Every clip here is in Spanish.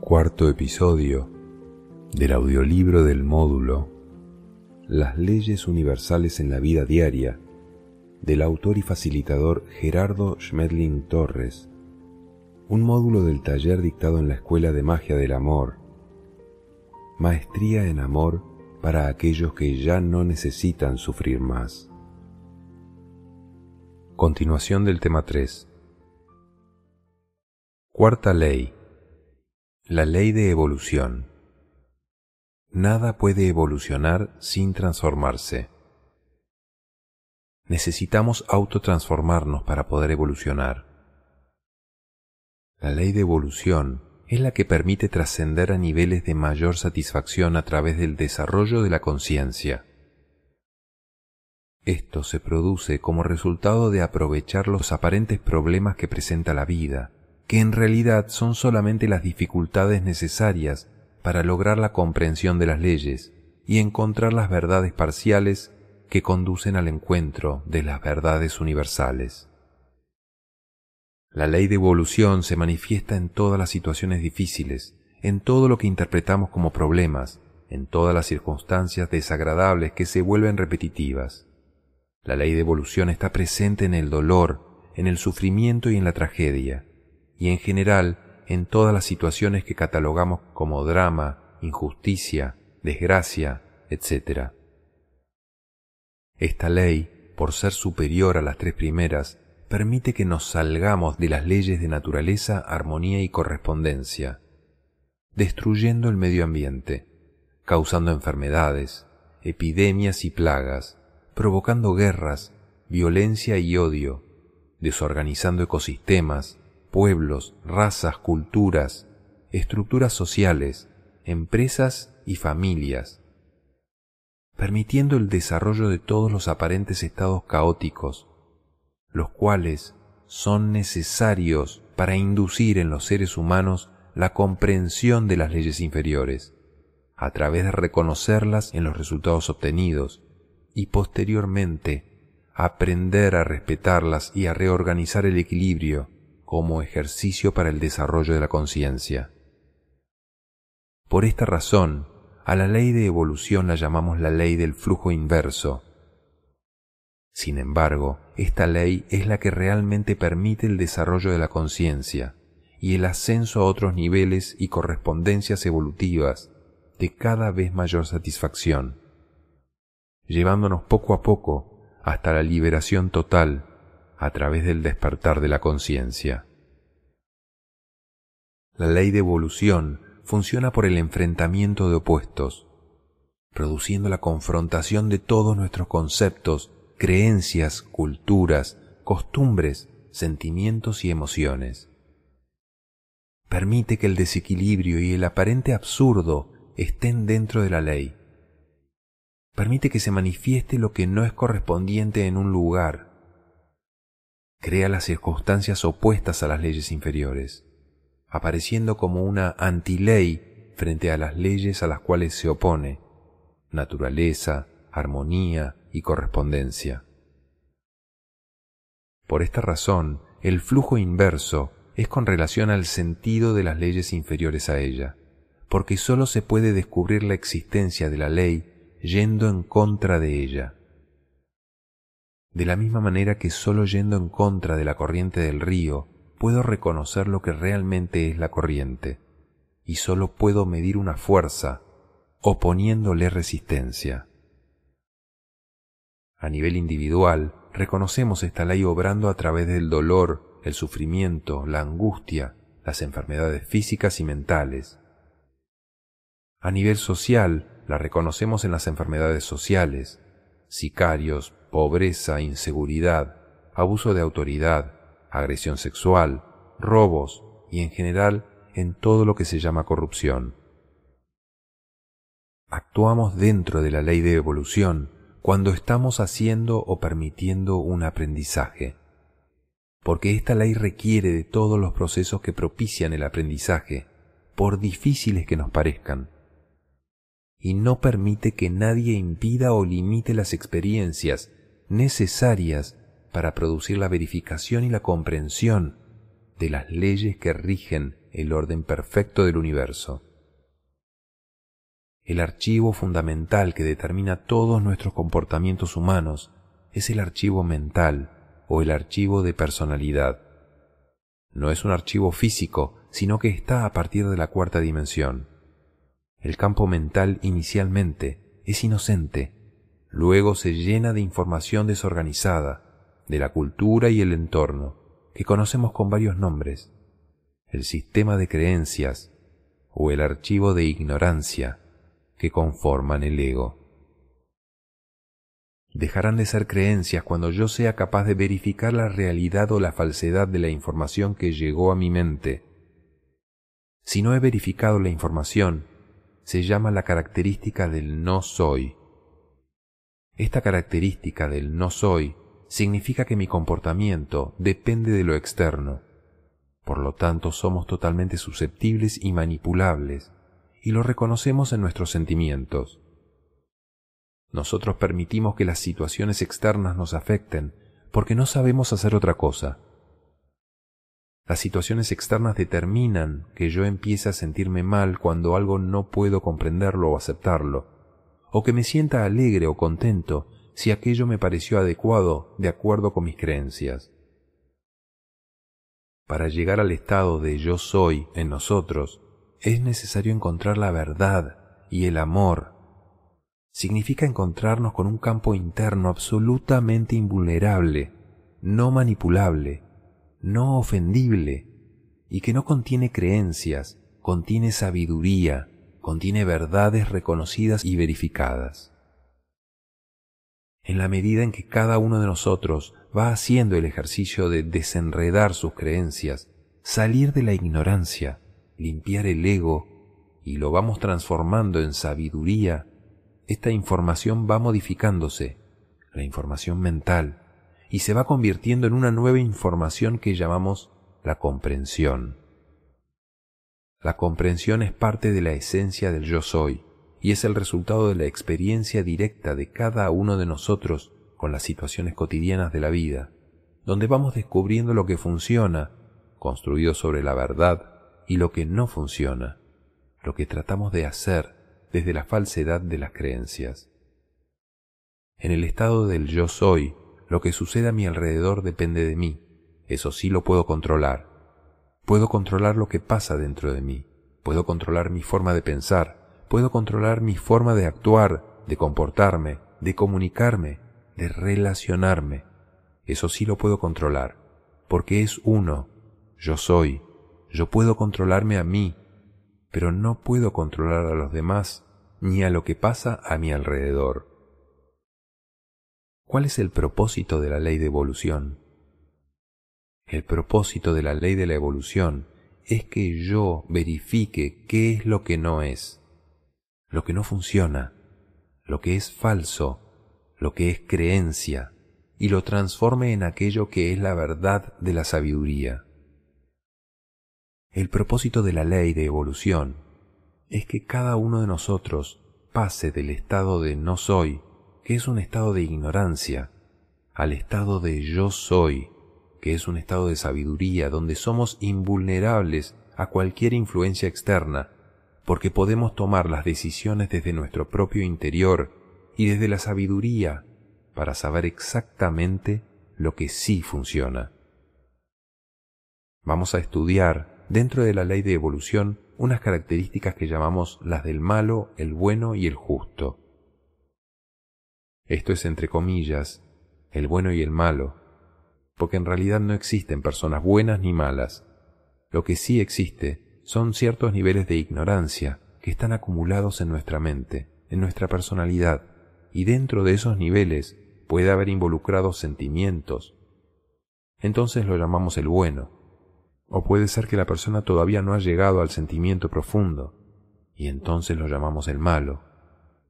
Cuarto episodio del audiolibro del módulo Las leyes universales en la vida diaria del autor y facilitador Gerardo Schmedling Torres, un módulo del taller dictado en la Escuela de Magia del Amor, Maestría en Amor para aquellos que ya no necesitan sufrir más. Continuación del tema 3. Cuarta ley. La ley de evolución. Nada puede evolucionar sin transformarse. Necesitamos autotransformarnos para poder evolucionar. La ley de evolución es la que permite trascender a niveles de mayor satisfacción a través del desarrollo de la conciencia. Esto se produce como resultado de aprovechar los aparentes problemas que presenta la vida, que en realidad son solamente las dificultades necesarias para lograr la comprensión de las leyes y encontrar las verdades parciales que conducen al encuentro de las verdades universales. La ley de evolución se manifiesta en todas las situaciones difíciles, en todo lo que interpretamos como problemas, en todas las circunstancias desagradables que se vuelven repetitivas. La ley de evolución está presente en el dolor, en el sufrimiento y en la tragedia, y en general en todas las situaciones que catalogamos como drama, injusticia, desgracia, etc. Esta ley, por ser superior a las tres primeras, permite que nos salgamos de las leyes de naturaleza, armonía y correspondencia, destruyendo el medio ambiente, causando enfermedades, epidemias y plagas, provocando guerras, violencia y odio, desorganizando ecosistemas, pueblos, razas, culturas, estructuras sociales, empresas y familias, permitiendo el desarrollo de todos los aparentes estados caóticos, los cuales son necesarios para inducir en los seres humanos la comprensión de las leyes inferiores, a través de reconocerlas en los resultados obtenidos y posteriormente aprender a respetarlas y a reorganizar el equilibrio como ejercicio para el desarrollo de la conciencia. Por esta razón, a la ley de evolución la llamamos la ley del flujo inverso, sin embargo, esta ley es la que realmente permite el desarrollo de la conciencia y el ascenso a otros niveles y correspondencias evolutivas de cada vez mayor satisfacción, llevándonos poco a poco hasta la liberación total a través del despertar de la conciencia. La ley de evolución funciona por el enfrentamiento de opuestos, produciendo la confrontación de todos nuestros conceptos creencias, culturas, costumbres, sentimientos y emociones. Permite que el desequilibrio y el aparente absurdo estén dentro de la ley. Permite que se manifieste lo que no es correspondiente en un lugar. Crea las circunstancias opuestas a las leyes inferiores, apareciendo como una antiley frente a las leyes a las cuales se opone, naturaleza, armonía, correspondencia. Por esta razón, el flujo inverso es con relación al sentido de las leyes inferiores a ella, porque sólo se puede descubrir la existencia de la ley yendo en contra de ella. De la misma manera que sólo yendo en contra de la corriente del río puedo reconocer lo que realmente es la corriente, y sólo puedo medir una fuerza oponiéndole resistencia. A nivel individual, reconocemos esta ley obrando a través del dolor, el sufrimiento, la angustia, las enfermedades físicas y mentales. A nivel social, la reconocemos en las enfermedades sociales, sicarios, pobreza, inseguridad, abuso de autoridad, agresión sexual, robos y en general en todo lo que se llama corrupción. Actuamos dentro de la ley de evolución cuando estamos haciendo o permitiendo un aprendizaje, porque esta ley requiere de todos los procesos que propician el aprendizaje, por difíciles que nos parezcan. y no permite que nadie impida o limite las experiencias necesarias para producir la verificación y la comprensión de las leyes que rigen el orden perfecto del universo. El archivo fundamental que determina todos nuestros comportamientos humanos es el archivo mental o el archivo de personalidad. No es un archivo físico, sino que está a partir de la cuarta dimensión. El campo mental inicialmente es inocente, luego se llena de información desorganizada, de la cultura y el entorno, que conocemos con varios nombres, el sistema de creencias o el archivo de ignorancia que conforman el ego. Dejarán de ser creencias cuando yo sea capaz de verificar la realidad o la falsedad de la información que llegó a mi mente. Si no he verificado la información, se llama la característica del no soy. Esta característica del no soy significa que mi comportamiento depende de lo externo. Por lo tanto, somos totalmente susceptibles y manipulables, y lo reconocemos en nuestros sentimientos. Nosotros permitimos que las situaciones externas nos afecten porque no sabemos hacer otra cosa. Las situaciones externas determinan que yo empiece a sentirme mal cuando algo no puedo comprenderlo o aceptarlo, o que me sienta alegre o contento si aquello me pareció adecuado de acuerdo con mis creencias. Para llegar al estado de yo soy en nosotros, es necesario encontrar la verdad y el amor. Significa encontrarnos con un campo interno absolutamente invulnerable, no manipulable, no ofendible, y que no contiene creencias, contiene sabiduría, contiene verdades reconocidas y verificadas. En la medida en que cada uno de nosotros va haciendo el ejercicio de desenredar sus creencias, salir de la ignorancia, limpiar el ego y lo vamos transformando en sabiduría, esta información va modificándose, la información mental, y se va convirtiendo en una nueva información que llamamos la comprensión. La comprensión es parte de la esencia del yo soy y es el resultado de la experiencia directa de cada uno de nosotros con las situaciones cotidianas de la vida, donde vamos descubriendo lo que funciona, construido sobre la verdad, y lo que no funciona, lo que tratamos de hacer desde la falsedad de las creencias. En el estado del yo soy, lo que sucede a mi alrededor depende de mí. Eso sí lo puedo controlar. Puedo controlar lo que pasa dentro de mí. Puedo controlar mi forma de pensar. Puedo controlar mi forma de actuar, de comportarme, de comunicarme, de relacionarme. Eso sí lo puedo controlar, porque es uno. Yo soy. Yo puedo controlarme a mí, pero no puedo controlar a los demás ni a lo que pasa a mi alrededor. ¿Cuál es el propósito de la ley de evolución? El propósito de la ley de la evolución es que yo verifique qué es lo que no es, lo que no funciona, lo que es falso, lo que es creencia, y lo transforme en aquello que es la verdad de la sabiduría. El propósito de la ley de evolución es que cada uno de nosotros pase del estado de no soy que es un estado de ignorancia, al estado de yo soy, que es un estado de sabiduría, donde somos invulnerables a cualquier influencia externa, porque podemos tomar las decisiones desde nuestro propio interior y desde la sabiduría para saber exactamente lo que sí funciona. Vamos a estudiar, dentro de la ley de evolución, unas características que llamamos las del malo, el bueno y el justo. Esto es entre comillas, el bueno y el malo, porque en realidad no existen personas buenas ni malas. Lo que sí existe son ciertos niveles de ignorancia que están acumulados en nuestra mente, en nuestra personalidad, y dentro de esos niveles puede haber involucrados sentimientos. Entonces lo llamamos el bueno. O puede ser que la persona todavía no ha llegado al sentimiento profundo, y entonces lo llamamos el malo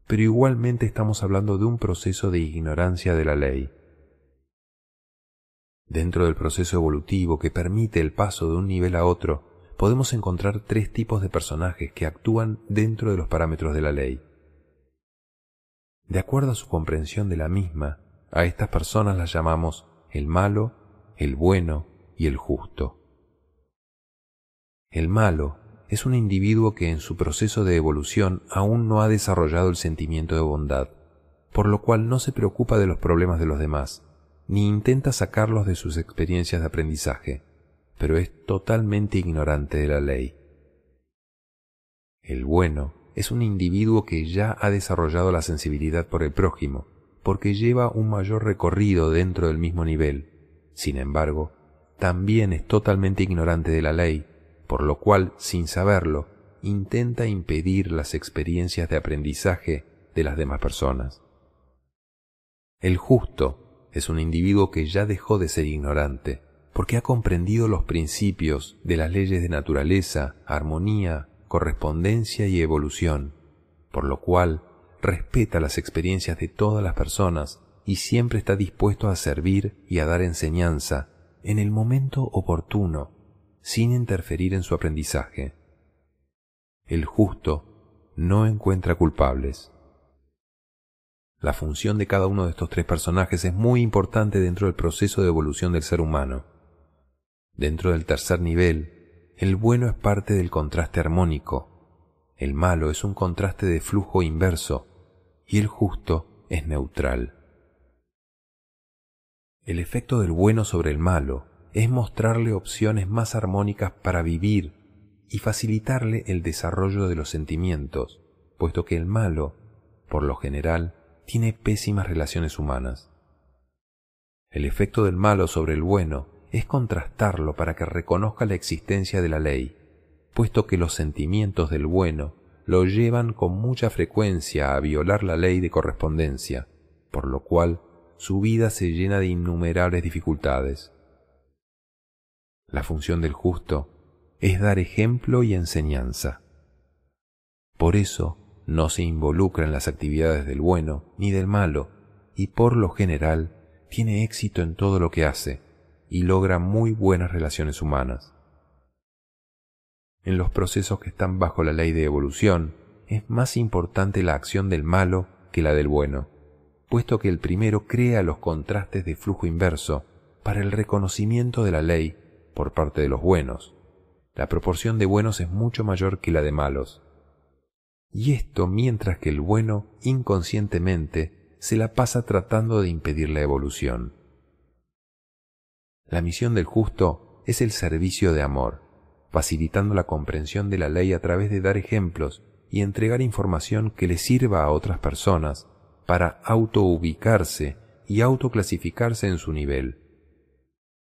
pero igualmente estamos hablando de un proceso de ignorancia de la ley. Dentro del proceso evolutivo que permite el paso de un nivel a otro, podemos encontrar tres tipos de personajes que actúan dentro de los parámetros de la ley. De acuerdo a su comprensión de la misma, a estas personas las llamamos el malo, el bueno y el justo. El malo es un individuo que en su proceso de evolución aún no ha desarrollado el sentimiento de bondad, por lo cual no se preocupa de los problemas de los demás, ni intenta sacarlos de sus experiencias de aprendizaje, pero es totalmente ignorante de la ley. El bueno es un individuo que ya ha desarrollado la sensibilidad por el prójimo, porque lleva un mayor recorrido dentro del mismo nivel. Sin embargo, también es totalmente ignorante de la ley, por lo cual, sin saberlo, intenta impedir las experiencias de aprendizaje de las demás personas. El justo es un individuo que ya dejó de ser ignorante, porque ha comprendido los principios de las leyes de naturaleza, armonía, correspondencia y evolución, por lo cual respeta las experiencias de todas las personas y siempre está dispuesto a servir y a dar enseñanza en el momento oportuno, sin interferir en su aprendizaje. El justo no encuentra culpables. La función de cada uno de estos tres personajes es muy importante dentro del proceso de evolución del ser humano. Dentro del tercer nivel, el bueno es parte del contraste armónico, el malo es un contraste de flujo inverso y el justo es neutral. El efecto del bueno sobre el malo es mostrarle opciones más armónicas para vivir y facilitarle el desarrollo de los sentimientos, puesto que el malo, por lo general, tiene pésimas relaciones humanas. El efecto del malo sobre el bueno es contrastarlo para que reconozca la existencia de la ley, puesto que los sentimientos del bueno lo llevan con mucha frecuencia a violar la ley de correspondencia, por lo cual su vida se llena de innumerables dificultades. La función del justo es dar ejemplo y enseñanza. Por eso no se involucra en las actividades del bueno ni del malo, y por lo general tiene éxito en todo lo que hace, y logra muy buenas relaciones humanas. En los procesos que están bajo la ley de evolución, es más importante la acción del malo que la del bueno, puesto que el primero crea los contrastes de flujo inverso para el reconocimiento de la ley por parte de los buenos. La proporción de buenos es mucho mayor que la de malos. Y esto mientras que el bueno inconscientemente se la pasa tratando de impedir la evolución. La misión del justo es el servicio de amor, facilitando la comprensión de la ley a través de dar ejemplos y entregar información que le sirva a otras personas para autoubicarse y autoclasificarse en su nivel.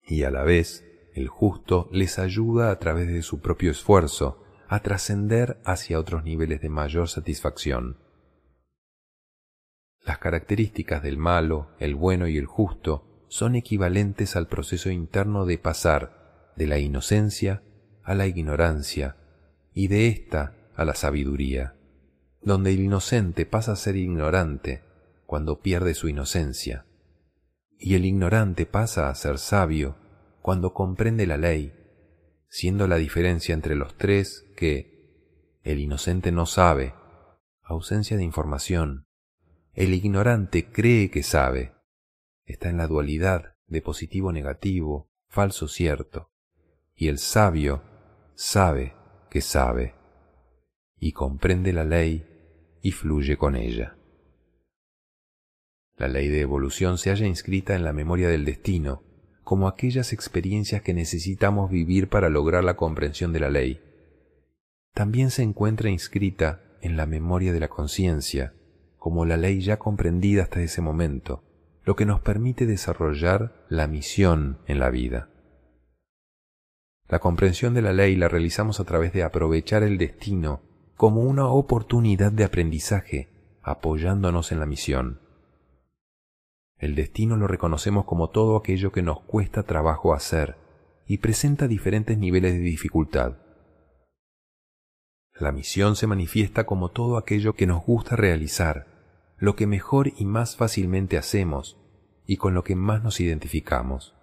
Y a la vez, el justo les ayuda a través de su propio esfuerzo a trascender hacia otros niveles de mayor satisfacción. Las características del malo, el bueno y el justo son equivalentes al proceso interno de pasar de la inocencia a la ignorancia y de ésta a la sabiduría, donde el inocente pasa a ser ignorante cuando pierde su inocencia, y el ignorante pasa a ser sabio cuando comprende la ley, siendo la diferencia entre los tres que el inocente no sabe, ausencia de información, el ignorante cree que sabe, está en la dualidad de positivo-negativo, falso-cierto, y el sabio sabe que sabe, y comprende la ley y fluye con ella. La ley de evolución se halla inscrita en la memoria del destino, como aquellas experiencias que necesitamos vivir para lograr la comprensión de la ley. También se encuentra inscrita en la memoria de la conciencia, como la ley ya comprendida hasta ese momento, lo que nos permite desarrollar la misión en la vida. La comprensión de la ley la realizamos a través de aprovechar el destino como una oportunidad de aprendizaje, apoyándonos en la misión. El destino lo reconocemos como todo aquello que nos cuesta trabajo hacer y presenta diferentes niveles de dificultad. La misión se manifiesta como todo aquello que nos gusta realizar lo que mejor y más fácilmente hacemos y con lo que más nos identificamos.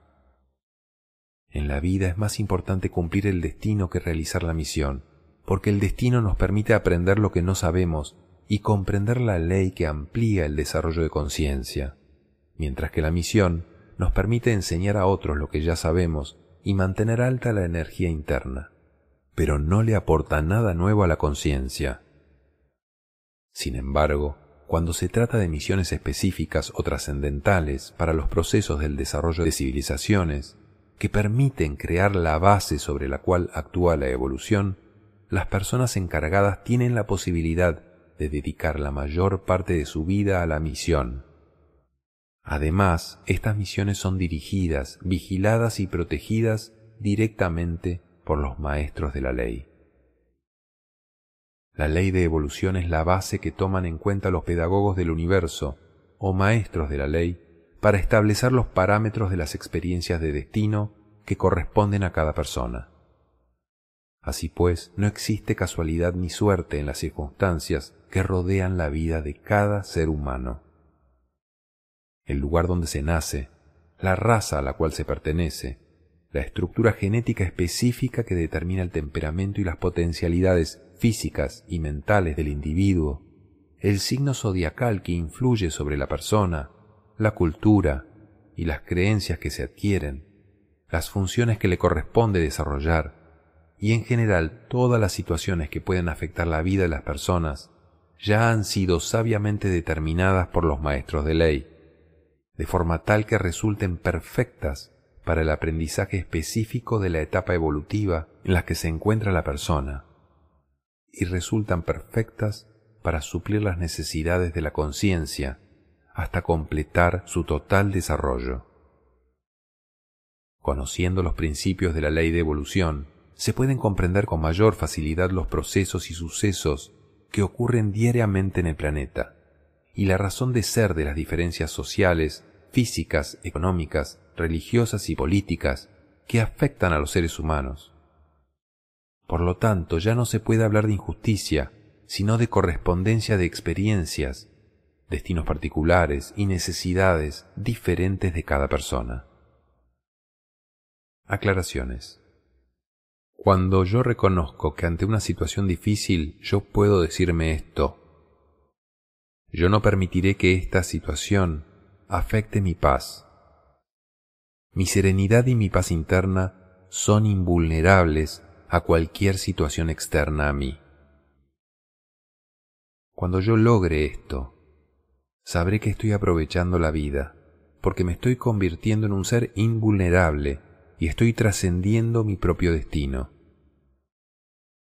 En la vida es más importante cumplir el destino que realizar la misión, porque el destino nos permite aprender lo que no sabemos y comprender la ley que amplía el desarrollo de conciencia, mientras que la misión nos permite enseñar a otros lo que ya sabemos y mantener alta la energía interna, pero no le aporta nada nuevo a la conciencia. Sin embargo, cuando se trata de misiones específicas o trascendentales para los procesos del desarrollo de civilizaciones, que permiten crear la base sobre la cual actúa la evolución, las personas encargadas tienen la posibilidad de dedicar la mayor parte de su vida a la misión. Además, estas misiones son dirigidas, vigiladas y protegidas directamente por los maestros de la ley. La ley de evolución es la base que toman en cuenta los pedagogos del universo o maestros de la ley para establecer los parámetros de las experiencias de destino que corresponden a cada persona. Así pues, no existe casualidad ni suerte en las circunstancias que rodean la vida de cada ser humano. El lugar donde se nace, la raza a la cual se pertenece, la estructura genética específica que determina el temperamento y las potencialidades físicas y mentales del individuo, el signo zodiacal que influye sobre la persona, la cultura y las creencias que se adquieren, las funciones que le corresponde desarrollar y en general todas las situaciones que pueden afectar la vida de las personas ya han sido sabiamente determinadas por los maestros de ley, de forma tal que resulten perfectas para el aprendizaje específico de la etapa evolutiva en la que se encuentra la persona y resultan perfectas para suplir las necesidades de la conciencia hasta completar su total desarrollo. Conociendo los principios de la ley de evolución, se pueden comprender con mayor facilidad los procesos y sucesos que ocurren diariamente en el planeta y la razón de ser de las diferencias sociales, físicas, económicas, religiosas y políticas que afectan a los seres humanos. Por lo tanto, ya no se puede hablar de injusticia, sino de correspondencia de experiencias, destinos particulares y necesidades diferentes de cada persona. Aclaraciones. Cuando yo reconozco que ante una situación difícil yo puedo decirme esto, yo no permitiré que esta situación afecte mi paz, mi serenidad y mi paz interna son invulnerables a cualquier situación externa a mí. Cuando yo logre esto, sabré que estoy aprovechando la vida, porque me estoy convirtiendo en un ser invulnerable y estoy trascendiendo mi propio destino.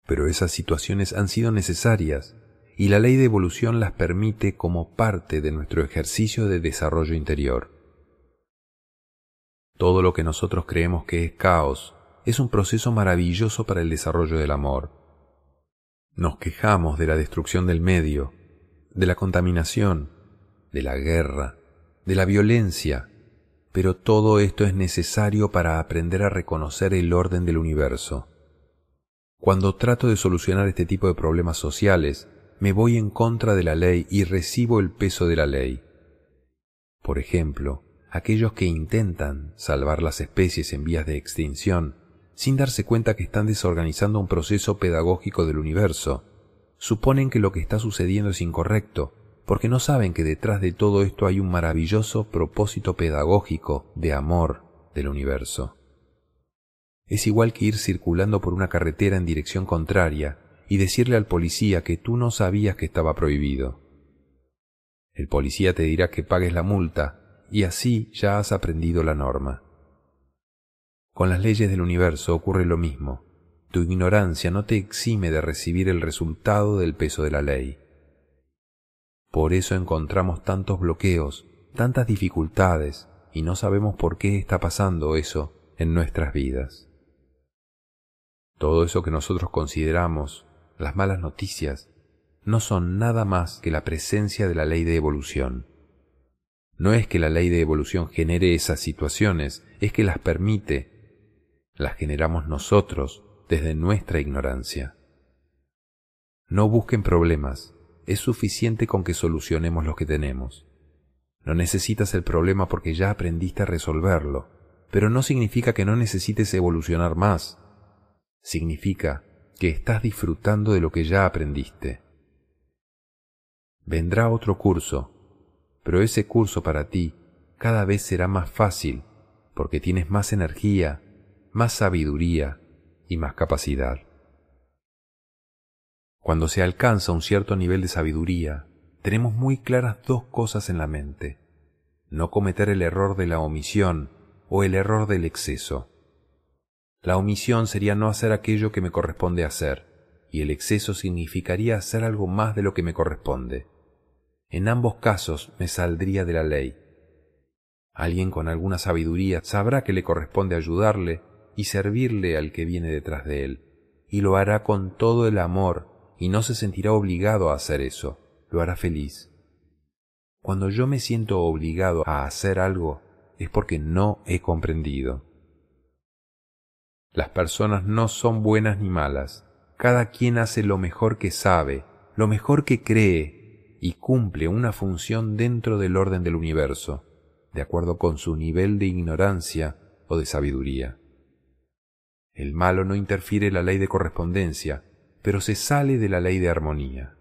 Pero esas situaciones han sido necesarias y la ley de evolución las permite como parte de nuestro ejercicio de desarrollo interior. Todo lo que nosotros creemos que es caos es un proceso maravilloso para el desarrollo del amor. Nos quejamos de la destrucción del medio, de la contaminación, de la guerra, de la violencia, pero todo esto es necesario para aprender a reconocer el orden del universo. Cuando trato de solucionar este tipo de problemas sociales, me voy en contra de la ley y recibo el peso de la ley. Por ejemplo, aquellos que intentan salvar las especies en vías de extinción sin darse cuenta que están desorganizando un proceso pedagógico del universo. Suponen que lo que está sucediendo es incorrecto, porque no saben que detrás de todo esto hay un maravilloso propósito pedagógico de amor del universo. Es igual que ir circulando por una carretera en dirección contraria y decirle al policía que tú no sabías que estaba prohibido. El policía te dirá que pagues la multa y así ya has aprendido la norma. Con las leyes del universo ocurre lo mismo. Tu ignorancia no te exime de recibir el resultado del peso de la ley. Por eso encontramos tantos bloqueos, tantas dificultades, y no sabemos por qué está pasando eso en nuestras vidas. Todo eso que nosotros consideramos las malas noticias no son nada más que la presencia de la ley de evolución. No es que la ley de evolución genere esas situaciones, es que las permite, las generamos nosotros desde nuestra ignorancia. No busquen problemas, es suficiente con que solucionemos los que tenemos. No necesitas el problema porque ya aprendiste a resolverlo, pero no significa que no necesites evolucionar más. Significa que estás disfrutando de lo que ya aprendiste. Vendrá otro curso, pero ese curso para ti cada vez será más fácil porque tienes más energía, más sabiduría y más capacidad. Cuando se alcanza un cierto nivel de sabiduría, tenemos muy claras dos cosas en la mente. No cometer el error de la omisión o el error del exceso. La omisión sería no hacer aquello que me corresponde hacer, y el exceso significaría hacer algo más de lo que me corresponde. En ambos casos me saldría de la ley. Alguien con alguna sabiduría sabrá que le corresponde ayudarle y servirle al que viene detrás de él, y lo hará con todo el amor y no se sentirá obligado a hacer eso, lo hará feliz. Cuando yo me siento obligado a hacer algo es porque no he comprendido. Las personas no son buenas ni malas. Cada quien hace lo mejor que sabe, lo mejor que cree y cumple una función dentro del orden del universo, de acuerdo con su nivel de ignorancia o de sabiduría. El malo no interfiere la ley de correspondencia, pero se sale de la ley de armonía.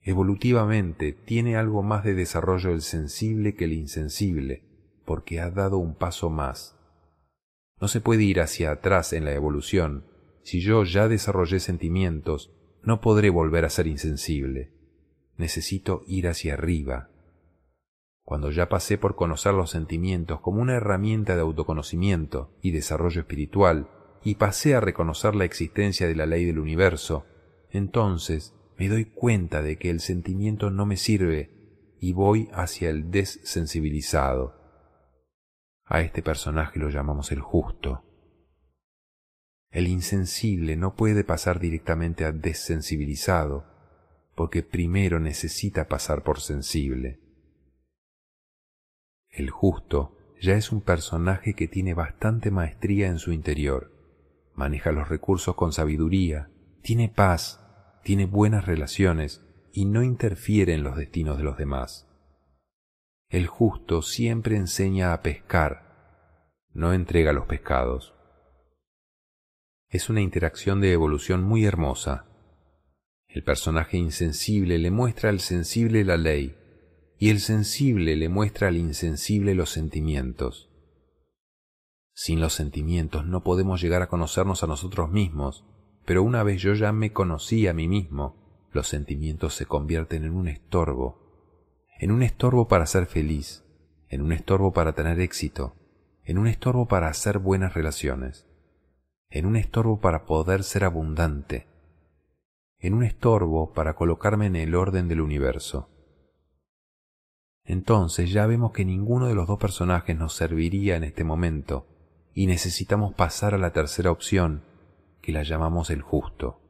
Evolutivamente tiene algo más de desarrollo el sensible que el insensible, porque ha dado un paso más no se puede ir hacia atrás en la evolución. Si yo ya desarrollé sentimientos, no podré volver a ser insensible. Necesito ir hacia arriba. Cuando ya pasé por conocer los sentimientos como una herramienta de autoconocimiento y desarrollo espiritual, y pasé a reconocer la existencia de la ley del universo, entonces me doy cuenta de que el sentimiento no me sirve y voy hacia el desensibilizado a este personaje lo llamamos el justo. El insensible no puede pasar directamente a desensibilizado, porque primero necesita pasar por sensible. El justo ya es un personaje que tiene bastante maestría en su interior, maneja los recursos con sabiduría, tiene paz, tiene buenas relaciones y no interfiere en los destinos de los demás. El justo siempre enseña a pescar, no entrega los pescados. Es una interacción de evolución muy hermosa. El personaje insensible le muestra al sensible la ley y el sensible le muestra al insensible los sentimientos. Sin los sentimientos no podemos llegar a conocernos a nosotros mismos, pero una vez yo ya me conocí a mí mismo, los sentimientos se convierten en un estorbo en un estorbo para ser feliz, en un estorbo para tener éxito, en un estorbo para hacer buenas relaciones, en un estorbo para poder ser abundante, en un estorbo para colocarme en el orden del universo. Entonces ya vemos que ninguno de los dos personajes nos serviría en este momento y necesitamos pasar a la tercera opción, que la llamamos el justo.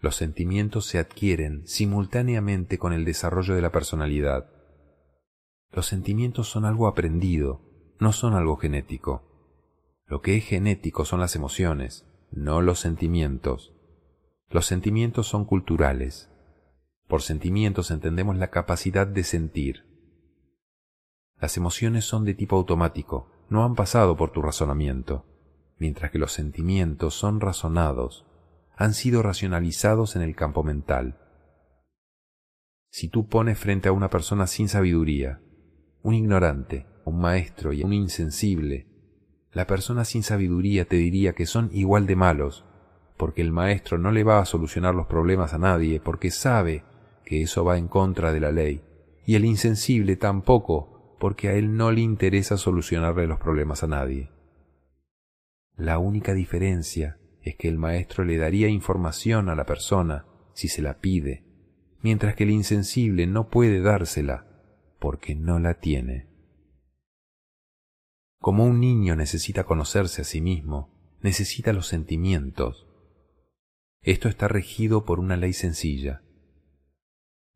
Los sentimientos se adquieren simultáneamente con el desarrollo de la personalidad. Los sentimientos son algo aprendido, no son algo genético. Lo que es genético son las emociones, no los sentimientos. Los sentimientos son culturales. Por sentimientos entendemos la capacidad de sentir. Las emociones son de tipo automático, no han pasado por tu razonamiento, mientras que los sentimientos son razonados, han sido racionalizados en el campo mental. Si tú pones frente a una persona sin sabiduría, un ignorante, un maestro y un insensible, la persona sin sabiduría te diría que son igual de malos, porque el maestro no le va a solucionar los problemas a nadie, porque sabe que eso va en contra de la ley, y el insensible tampoco, porque a él no le interesa solucionarle los problemas a nadie. La única diferencia es que el maestro le daría información a la persona si se la pide, mientras que el insensible no puede dársela porque no la tiene. Como un niño necesita conocerse a sí mismo, necesita los sentimientos. Esto está regido por una ley sencilla.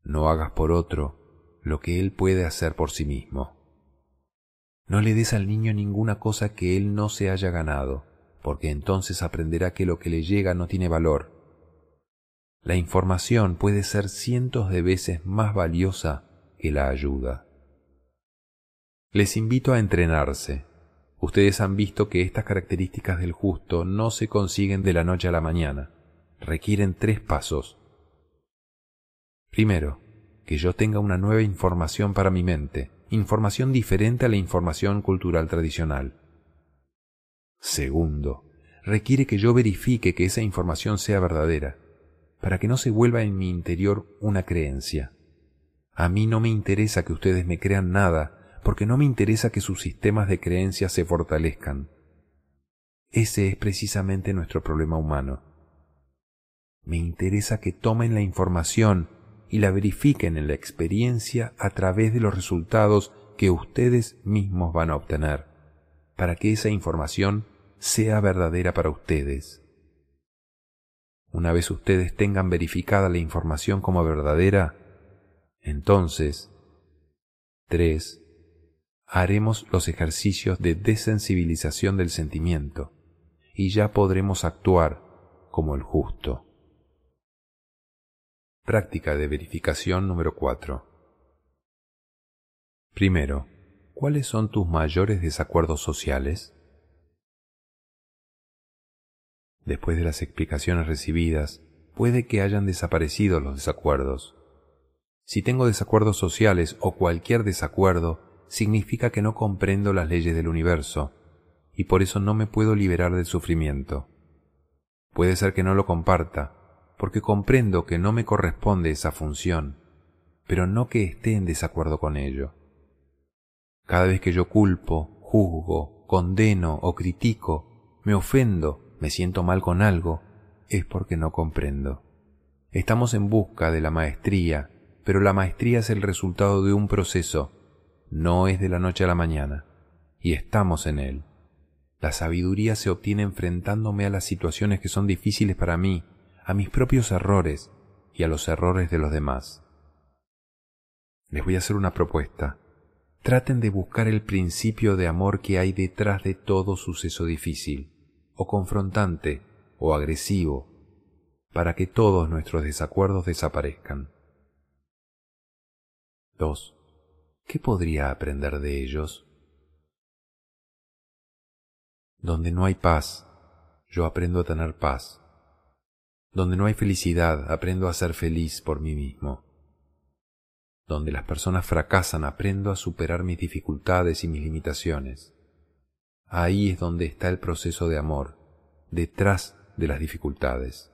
No hagas por otro lo que él puede hacer por sí mismo. No le des al niño ninguna cosa que él no se haya ganado porque entonces aprenderá que lo que le llega no tiene valor. La información puede ser cientos de veces más valiosa que la ayuda. Les invito a entrenarse. Ustedes han visto que estas características del justo no se consiguen de la noche a la mañana. Requieren tres pasos. Primero, que yo tenga una nueva información para mi mente, información diferente a la información cultural tradicional. Segundo, requiere que yo verifique que esa información sea verdadera, para que no se vuelva en mi interior una creencia. A mí no me interesa que ustedes me crean nada, porque no me interesa que sus sistemas de creencias se fortalezcan. Ese es precisamente nuestro problema humano. Me interesa que tomen la información y la verifiquen en la experiencia a través de los resultados que ustedes mismos van a obtener, para que esa información sea verdadera para ustedes. Una vez ustedes tengan verificada la información como verdadera, entonces, 3. Haremos los ejercicios de desensibilización del sentimiento y ya podremos actuar como el justo. Práctica de verificación número 4. Primero, ¿cuáles son tus mayores desacuerdos sociales? Después de las explicaciones recibidas, puede que hayan desaparecido los desacuerdos. Si tengo desacuerdos sociales o cualquier desacuerdo, significa que no comprendo las leyes del universo y por eso no me puedo liberar del sufrimiento. Puede ser que no lo comparta, porque comprendo que no me corresponde esa función, pero no que esté en desacuerdo con ello. Cada vez que yo culpo, juzgo, condeno o critico, me ofendo, me siento mal con algo, es porque no comprendo. Estamos en busca de la maestría, pero la maestría es el resultado de un proceso, no es de la noche a la mañana, y estamos en él. La sabiduría se obtiene enfrentándome a las situaciones que son difíciles para mí, a mis propios errores y a los errores de los demás. Les voy a hacer una propuesta. Traten de buscar el principio de amor que hay detrás de todo suceso difícil, o confrontante, o agresivo, para que todos nuestros desacuerdos desaparezcan. 2. ¿Qué podría aprender de ellos? Donde no hay paz, yo aprendo a tener paz. Donde no hay felicidad, aprendo a ser feliz por mí mismo. Donde las personas fracasan, aprendo a superar mis dificultades y mis limitaciones. Ahí es donde está el proceso de amor, detrás de las dificultades.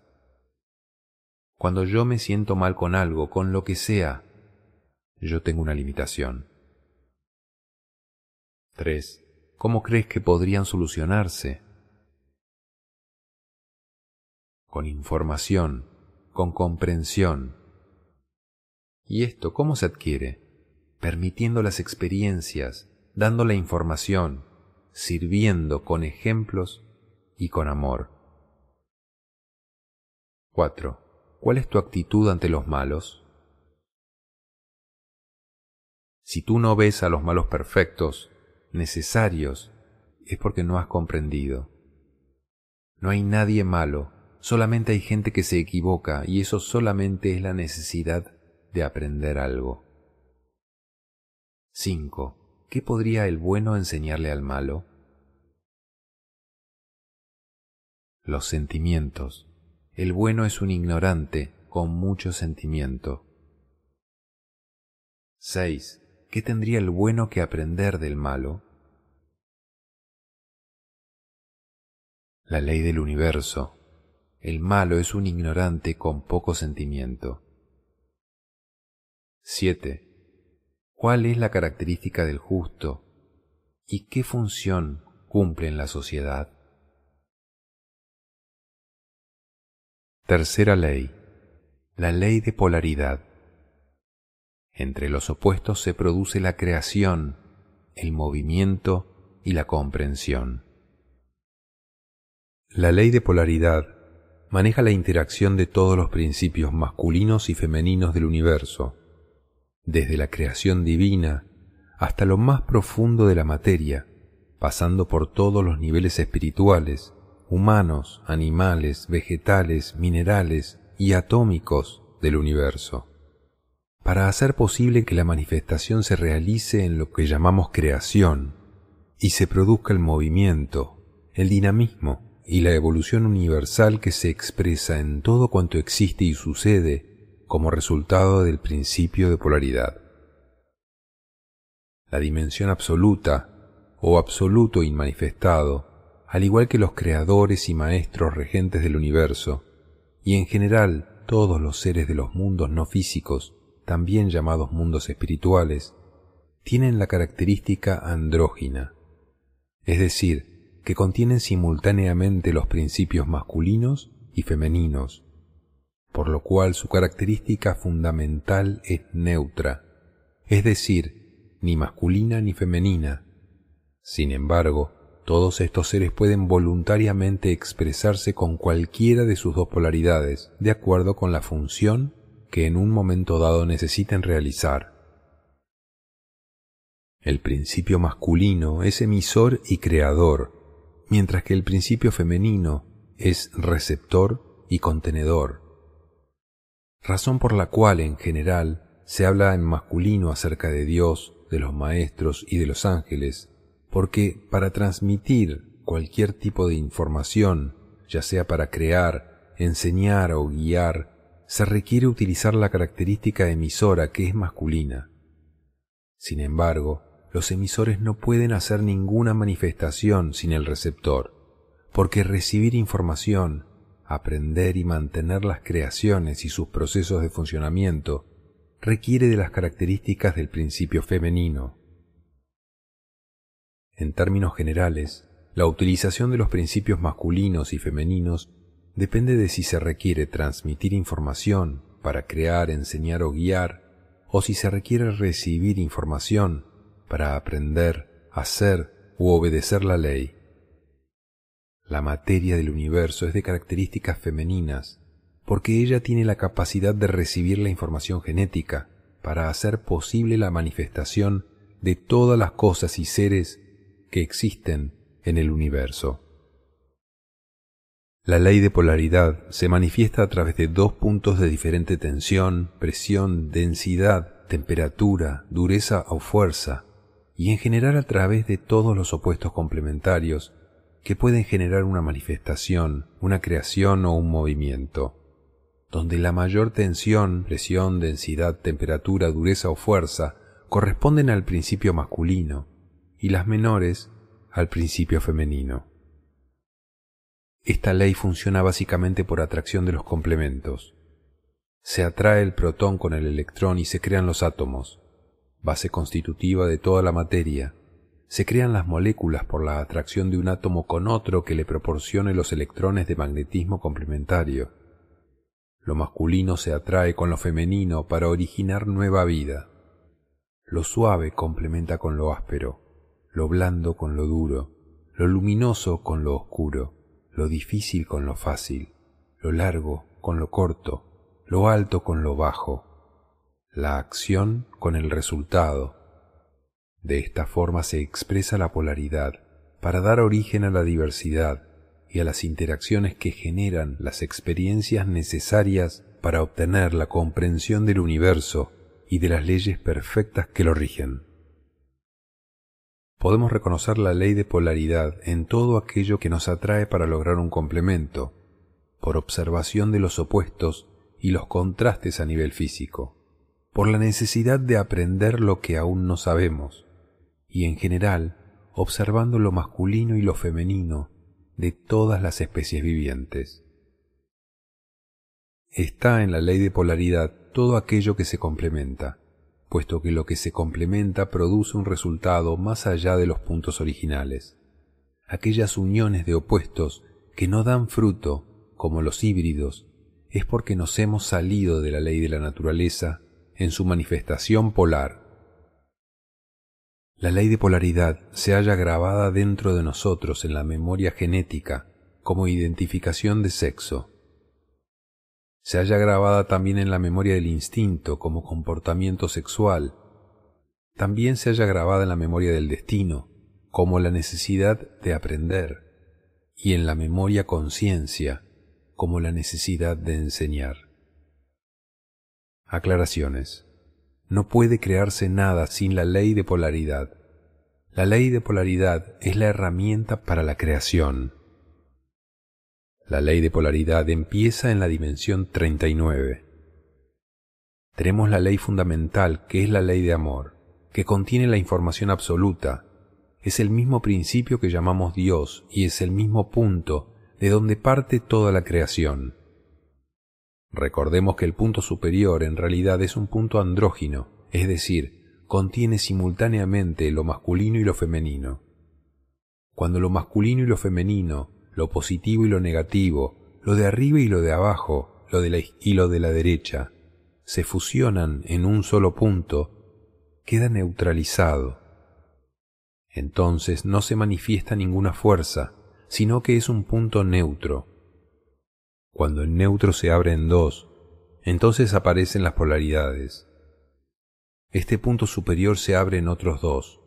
Cuando yo me siento mal con algo, con lo que sea, yo tengo una limitación. 3. ¿Cómo crees que podrían solucionarse? con información, con comprensión. ¿Y esto cómo se adquiere? Permitiendo las experiencias, dando la información, sirviendo con ejemplos y con amor. 4. ¿Cuál es tu actitud ante los malos? Si tú no ves a los malos perfectos, necesarios, es porque no has comprendido. No hay nadie malo, Solamente hay gente que se equivoca y eso solamente es la necesidad de aprender algo. 5. ¿Qué podría el bueno enseñarle al malo? Los sentimientos. El bueno es un ignorante con mucho sentimiento. 6. ¿Qué tendría el bueno que aprender del malo? La ley del universo, el malo es un ignorante con poco sentimiento. 7. ¿Cuál es la característica del justo y qué función cumple en la sociedad? Tercera ley. La ley de polaridad. Entre los opuestos se produce la creación, el movimiento y la comprensión. La ley de polaridad maneja la interacción de todos los principios masculinos y femeninos del universo, desde la creación divina hasta lo más profundo de la materia, pasando por todos los niveles espirituales, humanos, animales, vegetales, minerales y atómicos del universo, para hacer posible que la manifestación se realice en lo que llamamos creación y se produzca el movimiento, el dinamismo, y la evolución universal que se expresa en todo cuanto existe y sucede como resultado del principio de polaridad. La dimensión absoluta o absoluto inmanifestado, al igual que los creadores y maestros regentes del universo, y en general todos los seres de los mundos no físicos, también llamados mundos espirituales, tienen la característica andrógina, es decir, que contienen simultáneamente los principios masculinos y femeninos, por lo cual su característica fundamental es neutra, es decir, ni masculina ni femenina. Sin embargo, todos estos seres pueden voluntariamente expresarse con cualquiera de sus dos polaridades, de acuerdo con la función que en un momento dado necesiten realizar. El principio masculino es emisor y creador, mientras que el principio femenino es receptor y contenedor. Razón por la cual en general se habla en masculino acerca de Dios, de los maestros y de los ángeles, porque para transmitir cualquier tipo de información, ya sea para crear, enseñar o guiar, se requiere utilizar la característica emisora que es masculina. Sin embargo, los emisores no pueden hacer ninguna manifestación sin el receptor, porque recibir información, aprender y mantener las creaciones y sus procesos de funcionamiento requiere de las características del principio femenino. En términos generales, la utilización de los principios masculinos y femeninos depende de si se requiere transmitir información para crear, enseñar o guiar, o si se requiere recibir información para aprender, hacer u obedecer la ley. La materia del universo es de características femeninas, porque ella tiene la capacidad de recibir la información genética para hacer posible la manifestación de todas las cosas y seres que existen en el universo. La ley de polaridad se manifiesta a través de dos puntos de diferente tensión, presión, densidad, temperatura, dureza o fuerza, y en general a través de todos los opuestos complementarios que pueden generar una manifestación, una creación o un movimiento, donde la mayor tensión, presión, densidad, temperatura, dureza o fuerza corresponden al principio masculino y las menores al principio femenino. Esta ley funciona básicamente por atracción de los complementos. Se atrae el protón con el electrón y se crean los átomos, base constitutiva de toda la materia, se crean las moléculas por la atracción de un átomo con otro que le proporcione los electrones de magnetismo complementario. Lo masculino se atrae con lo femenino para originar nueva vida. Lo suave complementa con lo áspero, lo blando con lo duro, lo luminoso con lo oscuro, lo difícil con lo fácil, lo largo con lo corto, lo alto con lo bajo, la acción con el resultado, de esta forma se expresa la polaridad para dar origen a la diversidad y a las interacciones que generan las experiencias necesarias para obtener la comprensión del universo y de las leyes perfectas que lo rigen. Podemos reconocer la ley de polaridad en todo aquello que nos atrae para lograr un complemento, por observación de los opuestos y los contrastes a nivel físico, por la necesidad de aprender lo que aún no sabemos, y en general observando lo masculino y lo femenino de todas las especies vivientes. Está en la ley de polaridad todo aquello que se complementa, puesto que lo que se complementa produce un resultado más allá de los puntos originales. Aquellas uniones de opuestos que no dan fruto, como los híbridos, es porque nos hemos salido de la ley de la naturaleza en su manifestación polar la ley de polaridad se halla grabada dentro de nosotros en la memoria genética como identificación de sexo. Se halla grabada también en la memoria del instinto como comportamiento sexual. También se halla grabada en la memoria del destino como la necesidad de aprender y en la memoria conciencia como la necesidad de enseñar. Aclaraciones. No puede crearse nada sin la ley de polaridad. La ley de polaridad es la herramienta para la creación. La ley de polaridad empieza en la dimensión 39. Tenemos la ley fundamental, que es la ley de amor, que contiene la información absoluta. Es el mismo principio que llamamos Dios y es el mismo punto de donde parte toda la creación. Recordemos que el punto superior en realidad es un punto andrógino, es decir, contiene simultáneamente lo masculino y lo femenino. Cuando lo masculino y lo femenino, lo positivo y lo negativo, lo de arriba y lo de abajo, lo de la y lo de la derecha, se fusionan en un solo punto, queda neutralizado. Entonces no se manifiesta ninguna fuerza, sino que es un punto neutro. Cuando el neutro se abre en dos, entonces aparecen las polaridades. Este punto superior se abre en otros dos.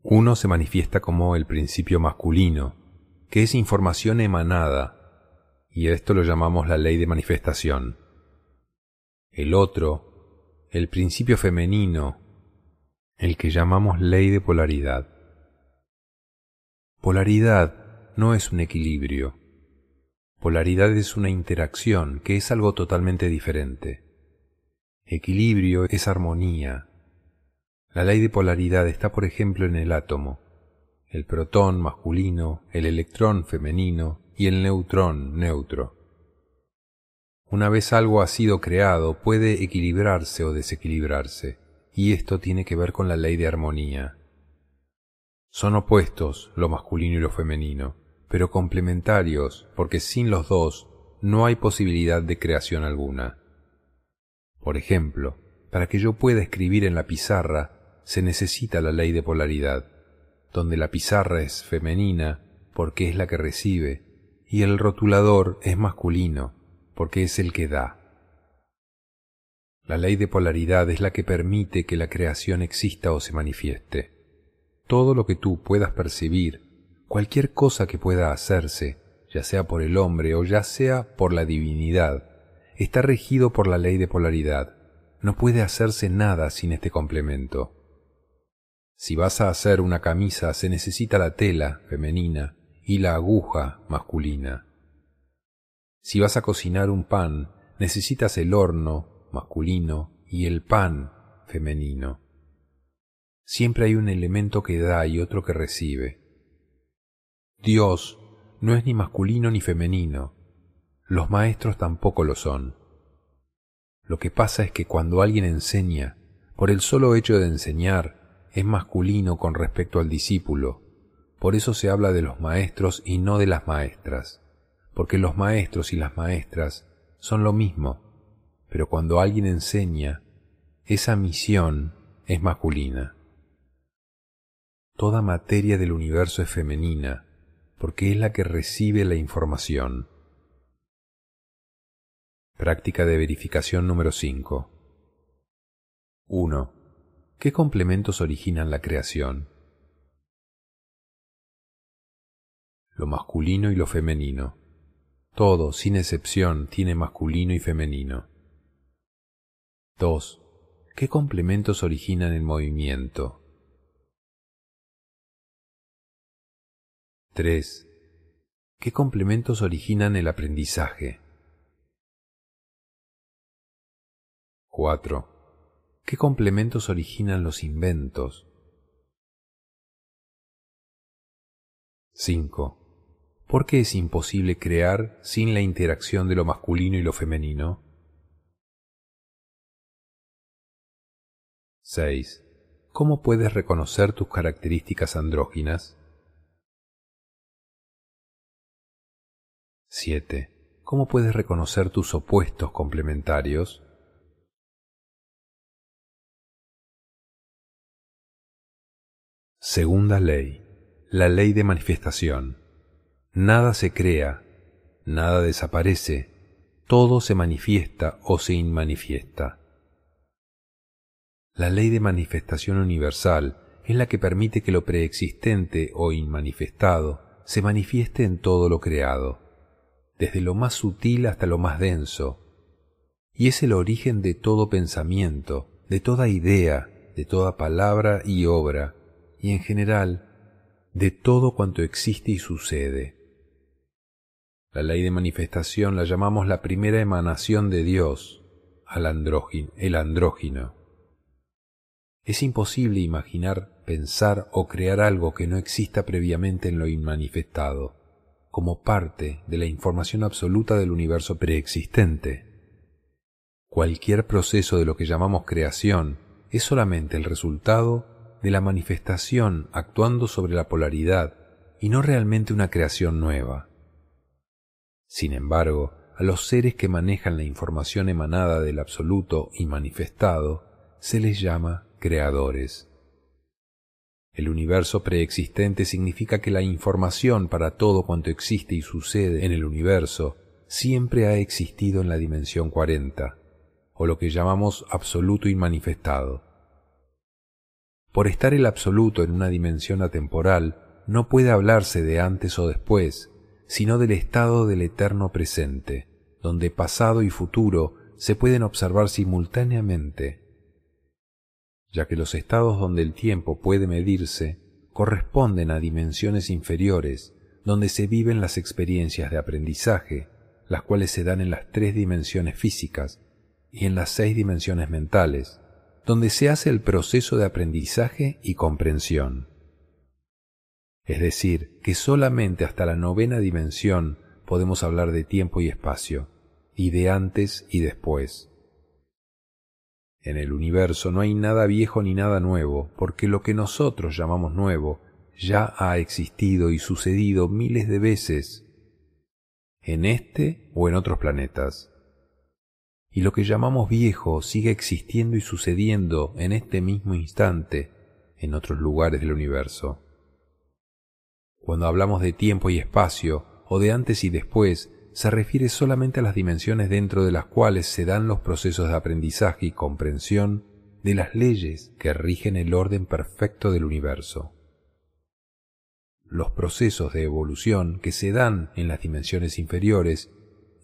Uno se manifiesta como el principio masculino, que es información emanada, y esto lo llamamos la ley de manifestación. El otro, el principio femenino, el que llamamos ley de polaridad. Polaridad no es un equilibrio. Polaridad es una interacción que es algo totalmente diferente. Equilibrio es armonía. La ley de polaridad está, por ejemplo, en el átomo. El protón masculino, el electrón femenino y el neutrón neutro. Una vez algo ha sido creado, puede equilibrarse o desequilibrarse, y esto tiene que ver con la ley de armonía. Son opuestos lo masculino y lo femenino, pero complementarios porque sin los dos no hay posibilidad de creación alguna. Por ejemplo, para que yo pueda escribir en la pizarra se necesita la ley de polaridad, donde la pizarra es femenina porque es la que recibe y el rotulador es masculino porque es el que da. La ley de polaridad es la que permite que la creación exista o se manifieste todo lo que tú puedas percibir, cualquier cosa que pueda hacerse, ya sea por el hombre o ya sea por la divinidad, está regido por la ley de polaridad. No puede hacerse nada sin este complemento. Si vas a hacer una camisa se necesita la tela femenina y la aguja masculina. Si vas a cocinar un pan, necesitas el horno masculino y el pan femenino siempre hay un elemento que da y otro que recibe. Dios no es ni masculino ni femenino, los maestros tampoco lo son. Lo que pasa es que cuando alguien enseña, por el solo hecho de enseñar, es masculino con respecto al discípulo, por eso se habla de los maestros y no de las maestras, porque los maestros y las maestras son lo mismo, pero cuando alguien enseña, esa misión es masculina. Toda materia del universo es femenina, porque es la que recibe la información. Práctica de verificación número 5. 1. ¿Qué complementos originan la creación? Lo masculino y lo femenino. Todo, sin excepción, tiene masculino y femenino. 2. ¿Qué complementos originan el movimiento? 3. ¿Qué complementos originan el aprendizaje? 4. ¿Qué complementos originan los inventos? 5. ¿Por qué es imposible crear sin la interacción de lo masculino y lo femenino? 6. ¿Cómo puedes reconocer tus características andróginas? 7. ¿Cómo puedes reconocer tus opuestos complementarios? Segunda ley. La ley de manifestación. Nada se crea, nada desaparece, todo se manifiesta o se inmanifiesta. La ley de manifestación universal es la que permite que lo preexistente o inmanifestado se manifieste en todo lo creado desde lo más sutil hasta lo más denso, y es el origen de todo pensamiento, de toda idea, de toda palabra y obra, y en general, de todo cuanto existe y sucede. La ley de manifestación la llamamos la primera emanación de Dios, al andrógino, el andrógino. Es imposible imaginar, pensar o crear algo que no exista previamente en lo inmanifestado, como parte de la información absoluta del universo preexistente. Cualquier proceso de lo que llamamos creación es solamente el resultado de la manifestación actuando sobre la polaridad y no realmente una creación nueva. Sin embargo, a los seres que manejan la información emanada del absoluto y manifestado se les llama creadores. El universo preexistente significa que la información para todo cuanto existe y sucede en el universo siempre ha existido en la dimensión 40, o lo que llamamos absoluto inmanifestado. Por estar el absoluto en una dimensión atemporal, no puede hablarse de antes o después, sino del estado del eterno presente, donde pasado y futuro se pueden observar simultáneamente, ya que los estados donde el tiempo puede medirse corresponden a dimensiones inferiores, donde se viven las experiencias de aprendizaje, las cuales se dan en las tres dimensiones físicas y en las seis dimensiones mentales, donde se hace el proceso de aprendizaje y comprensión es decir, que solamente hasta la novena dimensión podemos hablar de tiempo y espacio, y de antes y después. En el universo no hay nada viejo ni nada nuevo, porque lo que nosotros llamamos nuevo ya ha existido y sucedido miles de veces en este o en otros planetas. Y lo que llamamos viejo sigue existiendo y sucediendo en este mismo instante en otros lugares del universo. Cuando hablamos de tiempo y espacio, o de antes y después, se refiere solamente a las dimensiones dentro de las cuales se dan los procesos de aprendizaje y comprensión de las leyes que rigen el orden perfecto del universo. Los procesos de evolución que se dan en las dimensiones inferiores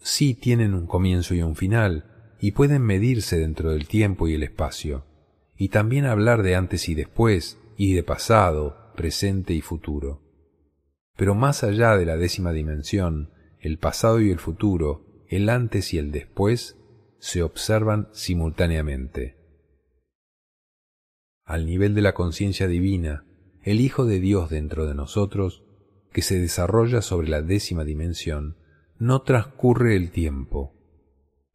sí tienen un comienzo y un final, y pueden medirse dentro del tiempo y el espacio, y también hablar de antes y después, y de pasado, presente y futuro. Pero más allá de la décima dimensión, el pasado y el futuro, el antes y el después, se observan simultáneamente. Al nivel de la conciencia divina, el Hijo de Dios dentro de nosotros, que se desarrolla sobre la décima dimensión, no transcurre el tiempo,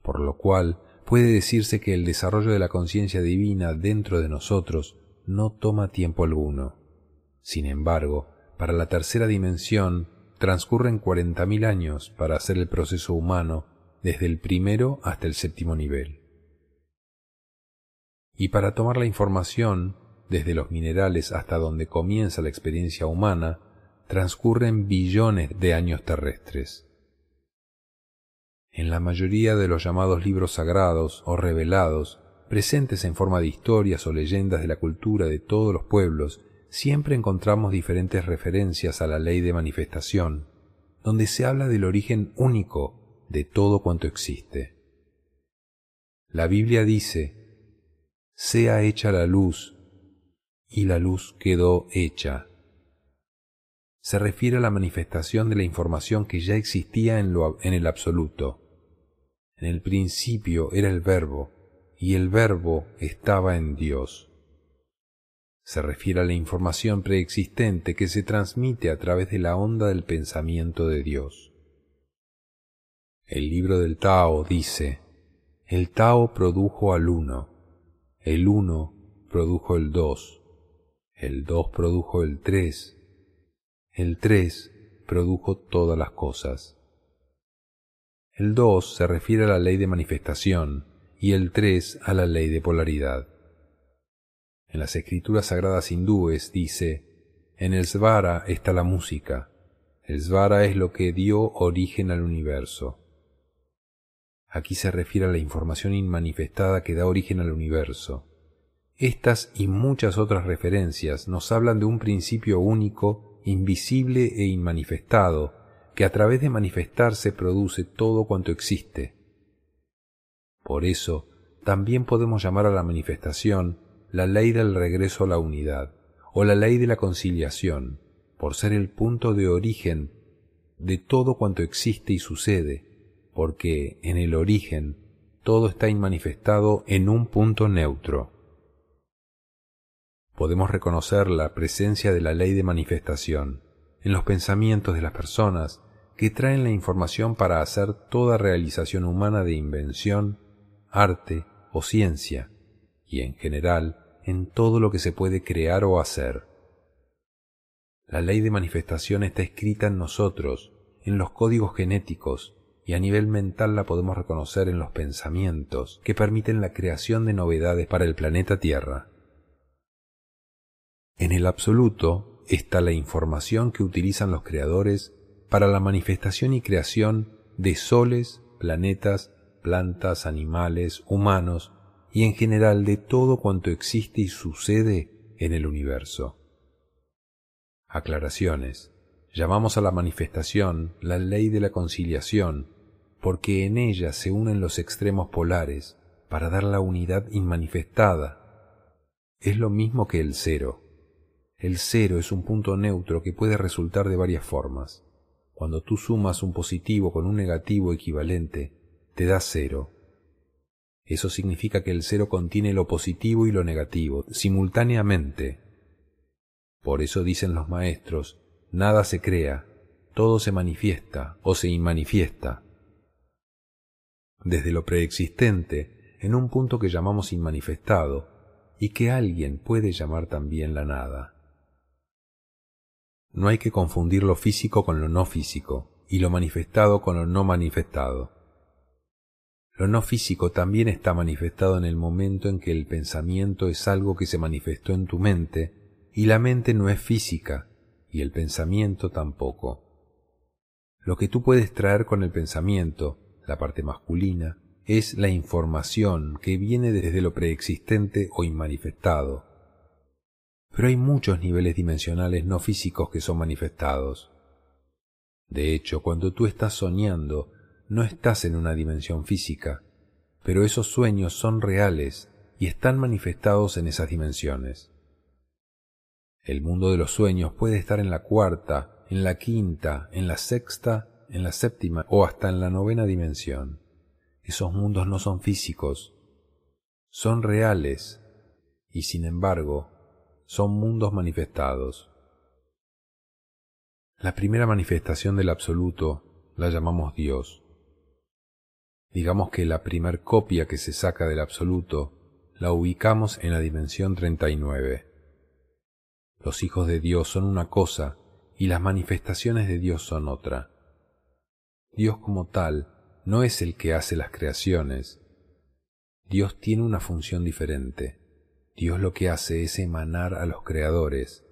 por lo cual puede decirse que el desarrollo de la conciencia divina dentro de nosotros no toma tiempo alguno. Sin embargo, para la tercera dimensión transcurren 40.000 años para hacer el proceso humano desde el primero hasta el séptimo nivel. Y para tomar la información desde los minerales hasta donde comienza la experiencia humana, transcurren billones de años terrestres. En la mayoría de los llamados libros sagrados o revelados, presentes en forma de historias o leyendas de la cultura de todos los pueblos siempre encontramos diferentes referencias a la ley de manifestación, donde se habla del origen único de todo cuanto existe. La Biblia dice, sea hecha la luz, y la luz quedó hecha. Se refiere a la manifestación de la información que ya existía en, lo, en el absoluto. En el principio era el verbo, y el verbo estaba en Dios se refiere a la información preexistente que se transmite a través de la onda del pensamiento de Dios. El libro del Tao dice, el Tao produjo al uno, el uno produjo el dos, el dos produjo el tres, el tres produjo todas las cosas. El dos se refiere a la ley de manifestación y el tres a la ley de polaridad. En las escrituras sagradas hindúes dice, en el Svara está la música. El Svara es lo que dio origen al universo. Aquí se refiere a la información inmanifestada que da origen al universo. Estas y muchas otras referencias nos hablan de un principio único, invisible e inmanifestado, que a través de manifestarse produce todo cuanto existe. Por eso, también podemos llamar a la manifestación la ley del regreso a la unidad o la ley de la conciliación, por ser el punto de origen de todo cuanto existe y sucede, porque en el origen todo está inmanifestado en un punto neutro. Podemos reconocer la presencia de la ley de manifestación en los pensamientos de las personas que traen la información para hacer toda realización humana de invención, arte o ciencia, y en general en todo lo que se puede crear o hacer. La ley de manifestación está escrita en nosotros, en los códigos genéticos, y a nivel mental la podemos reconocer en los pensamientos que permiten la creación de novedades para el planeta Tierra. En el absoluto está la información que utilizan los creadores para la manifestación y creación de soles, planetas, plantas, animales, humanos y en general de todo cuanto existe y sucede en el universo. Aclaraciones. Llamamos a la manifestación la ley de la conciliación, porque en ella se unen los extremos polares para dar la unidad inmanifestada. Es lo mismo que el cero. El cero es un punto neutro que puede resultar de varias formas. Cuando tú sumas un positivo con un negativo equivalente, te da cero. Eso significa que el cero contiene lo positivo y lo negativo simultáneamente. Por eso dicen los maestros Nada se crea, todo se manifiesta o se inmanifiesta. Desde lo preexistente, en un punto que llamamos inmanifestado, y que alguien puede llamar también la nada. No hay que confundir lo físico con lo no físico, y lo manifestado con lo no manifestado. Lo no físico también está manifestado en el momento en que el pensamiento es algo que se manifestó en tu mente, y la mente no es física, y el pensamiento tampoco. Lo que tú puedes traer con el pensamiento, la parte masculina, es la información que viene desde lo preexistente o inmanifestado. Pero hay muchos niveles dimensionales no físicos que son manifestados. De hecho, cuando tú estás soñando, no estás en una dimensión física, pero esos sueños son reales y están manifestados en esas dimensiones. El mundo de los sueños puede estar en la cuarta, en la quinta, en la sexta, en la séptima o hasta en la novena dimensión. Esos mundos no son físicos, son reales y sin embargo son mundos manifestados. La primera manifestación del absoluto la llamamos Dios. Digamos que la primer copia que se saca del absoluto la ubicamos en la dimensión 39. Los hijos de Dios son una cosa y las manifestaciones de Dios son otra. Dios como tal no es el que hace las creaciones. Dios tiene una función diferente. Dios lo que hace es emanar a los creadores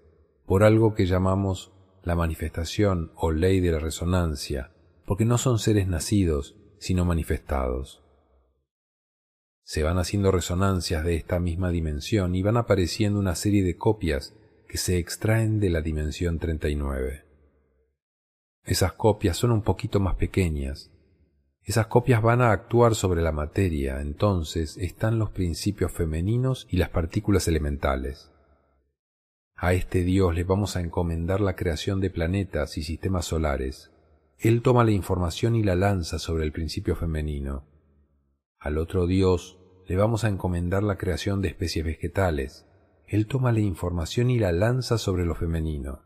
por algo que llamamos la manifestación o ley de la resonancia, porque no son seres nacidos, sino manifestados. Se van haciendo resonancias de esta misma dimensión y van apareciendo una serie de copias que se extraen de la dimensión 39. Esas copias son un poquito más pequeñas. Esas copias van a actuar sobre la materia, entonces están los principios femeninos y las partículas elementales. A este Dios le vamos a encomendar la creación de planetas y sistemas solares. Él toma la información y la lanza sobre el principio femenino. Al otro Dios le vamos a encomendar la creación de especies vegetales, él toma la información y la lanza sobre lo femenino.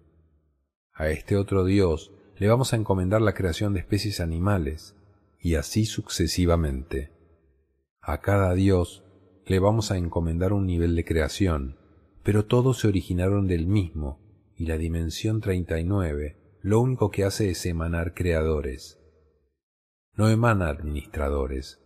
A este otro Dios le vamos a encomendar la creación de especies animales, y así sucesivamente. A cada Dios le vamos a encomendar un nivel de creación, pero todos se originaron del mismo, y la dimensión 39 lo único que hace es emanar creadores. No emana administradores.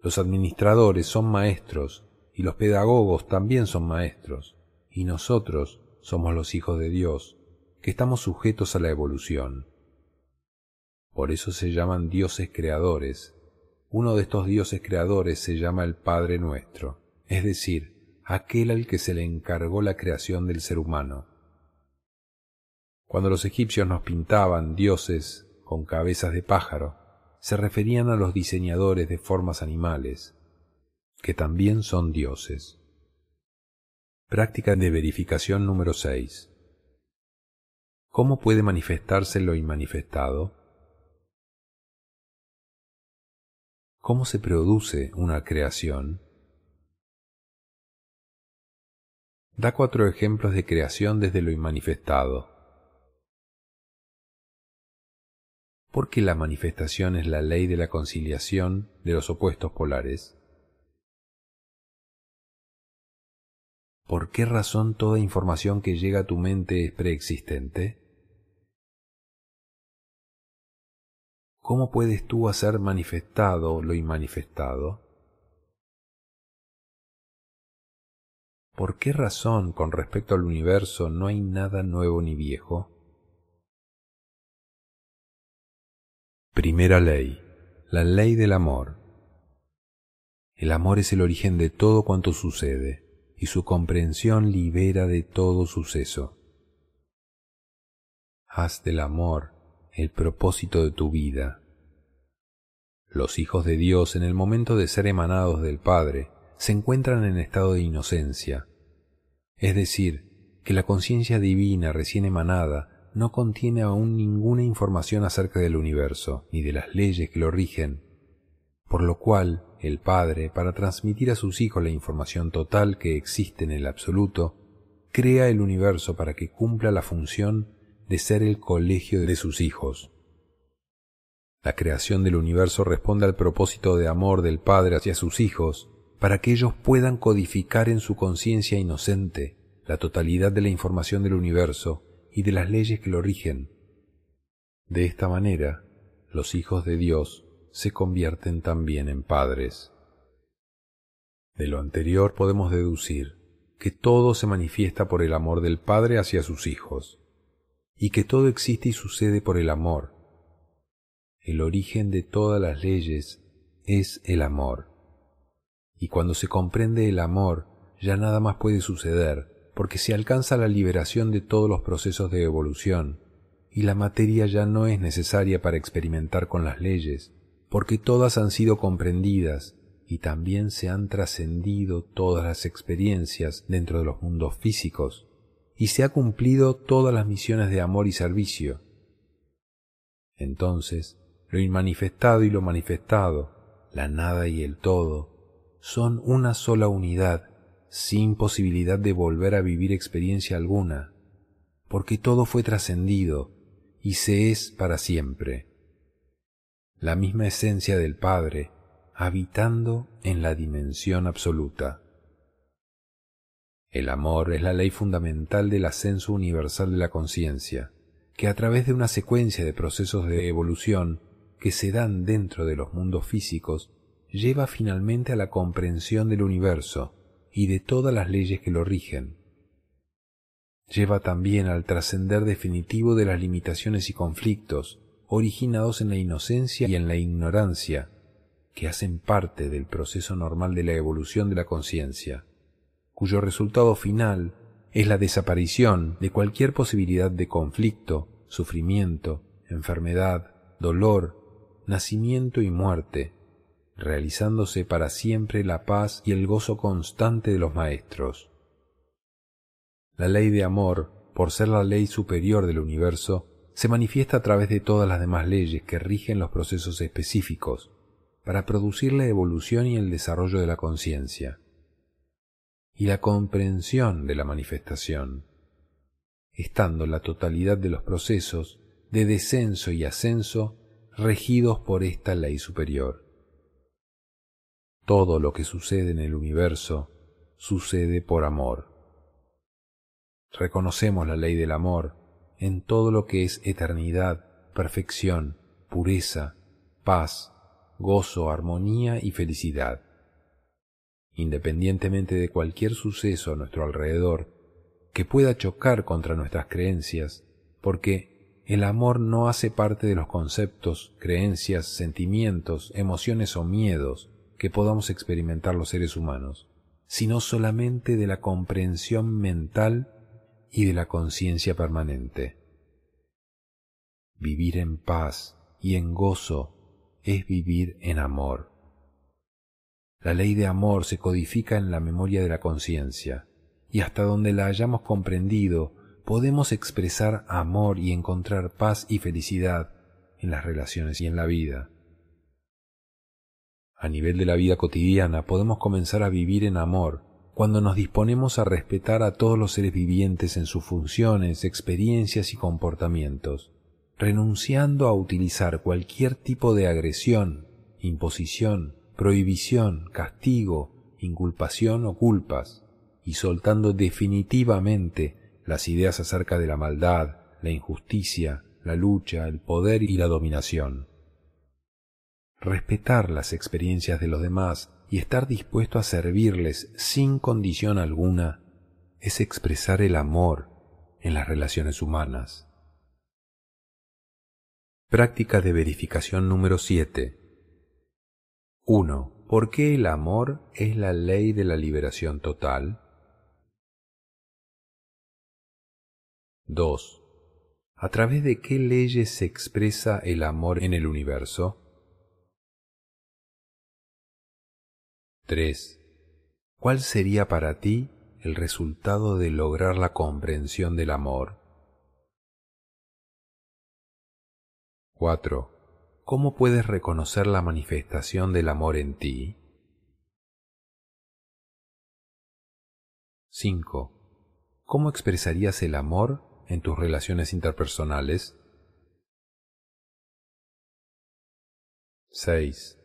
Los administradores son maestros y los pedagogos también son maestros, y nosotros somos los hijos de Dios, que estamos sujetos a la evolución. Por eso se llaman dioses creadores. Uno de estos dioses creadores se llama el Padre nuestro, es decir, aquel al que se le encargó la creación del ser humano. Cuando los egipcios nos pintaban dioses con cabezas de pájaro, se referían a los diseñadores de formas animales, que también son dioses. Práctica de verificación número 6. ¿Cómo puede manifestarse lo inmanifestado? ¿Cómo se produce una creación? Da cuatro ejemplos de creación desde lo inmanifestado. Porque la manifestación es la ley de la conciliación de los opuestos polares. ¿Por qué razón toda información que llega a tu mente es preexistente? ¿cómo puedes tú hacer manifestado lo inmanifestado? ¿Por qué razón con respecto al universo no hay nada nuevo ni viejo? Primera ley, la ley del amor. El amor es el origen de todo cuanto sucede, y su comprensión libera de todo suceso. Haz del amor el propósito de tu vida. Los hijos de Dios en el momento de ser emanados del Padre se encuentran en estado de inocencia, es decir, que la conciencia divina recién emanada no contiene aún ninguna información acerca del universo ni de las leyes que lo rigen, por lo cual el Padre, para transmitir a sus hijos la información total que existe en el absoluto, crea el universo para que cumpla la función de ser el colegio de sus hijos. La creación del universo responde al propósito de amor del Padre hacia sus hijos, para que ellos puedan codificar en su conciencia inocente la totalidad de la información del universo y de las leyes que lo rigen. De esta manera, los hijos de Dios se convierten también en padres. De lo anterior podemos deducir que todo se manifiesta por el amor del Padre hacia sus hijos y que todo existe y sucede por el amor. El origen de todas las leyes es el amor. Y cuando se comprende el amor, ya nada más puede suceder, porque se alcanza la liberación de todos los procesos de evolución, y la materia ya no es necesaria para experimentar con las leyes, porque todas han sido comprendidas y también se han trascendido todas las experiencias dentro de los mundos físicos y se ha cumplido todas las misiones de amor y servicio. Entonces, lo inmanifestado y lo manifestado, la nada y el todo, son una sola unidad, sin posibilidad de volver a vivir experiencia alguna, porque todo fue trascendido y se es para siempre. La misma esencia del Padre, habitando en la dimensión absoluta. El amor es la ley fundamental del ascenso universal de la conciencia, que a través de una secuencia de procesos de evolución que se dan dentro de los mundos físicos, lleva finalmente a la comprensión del universo y de todas las leyes que lo rigen. Lleva también al trascender definitivo de las limitaciones y conflictos originados en la inocencia y en la ignorancia, que hacen parte del proceso normal de la evolución de la conciencia cuyo resultado final es la desaparición de cualquier posibilidad de conflicto, sufrimiento, enfermedad, dolor, nacimiento y muerte, realizándose para siempre la paz y el gozo constante de los maestros. La ley de amor, por ser la ley superior del universo, se manifiesta a través de todas las demás leyes que rigen los procesos específicos, para producir la evolución y el desarrollo de la conciencia y la comprensión de la manifestación, estando la totalidad de los procesos de descenso y ascenso regidos por esta ley superior. Todo lo que sucede en el universo sucede por amor. Reconocemos la ley del amor en todo lo que es eternidad, perfección, pureza, paz, gozo, armonía y felicidad independientemente de cualquier suceso a nuestro alrededor que pueda chocar contra nuestras creencias, porque el amor no hace parte de los conceptos, creencias, sentimientos, emociones o miedos que podamos experimentar los seres humanos, sino solamente de la comprensión mental y de la conciencia permanente. Vivir en paz y en gozo es vivir en amor. La ley de amor se codifica en la memoria de la conciencia, y hasta donde la hayamos comprendido, podemos expresar amor y encontrar paz y felicidad en las relaciones y en la vida. A nivel de la vida cotidiana podemos comenzar a vivir en amor cuando nos disponemos a respetar a todos los seres vivientes en sus funciones, experiencias y comportamientos, renunciando a utilizar cualquier tipo de agresión, imposición, prohibición, castigo, inculpación o culpas, y soltando definitivamente las ideas acerca de la maldad, la injusticia, la lucha, el poder y la dominación. Respetar las experiencias de los demás y estar dispuesto a servirles sin condición alguna es expresar el amor en las relaciones humanas. Práctica de verificación número 7. 1. ¿Por qué el amor es la ley de la liberación total? 2. ¿A través de qué leyes se expresa el amor en el universo? 3. ¿Cuál sería para ti el resultado de lograr la comprensión del amor? 4. ¿Cómo puedes reconocer la manifestación del amor en ti? 5. ¿Cómo expresarías el amor en tus relaciones interpersonales? 6.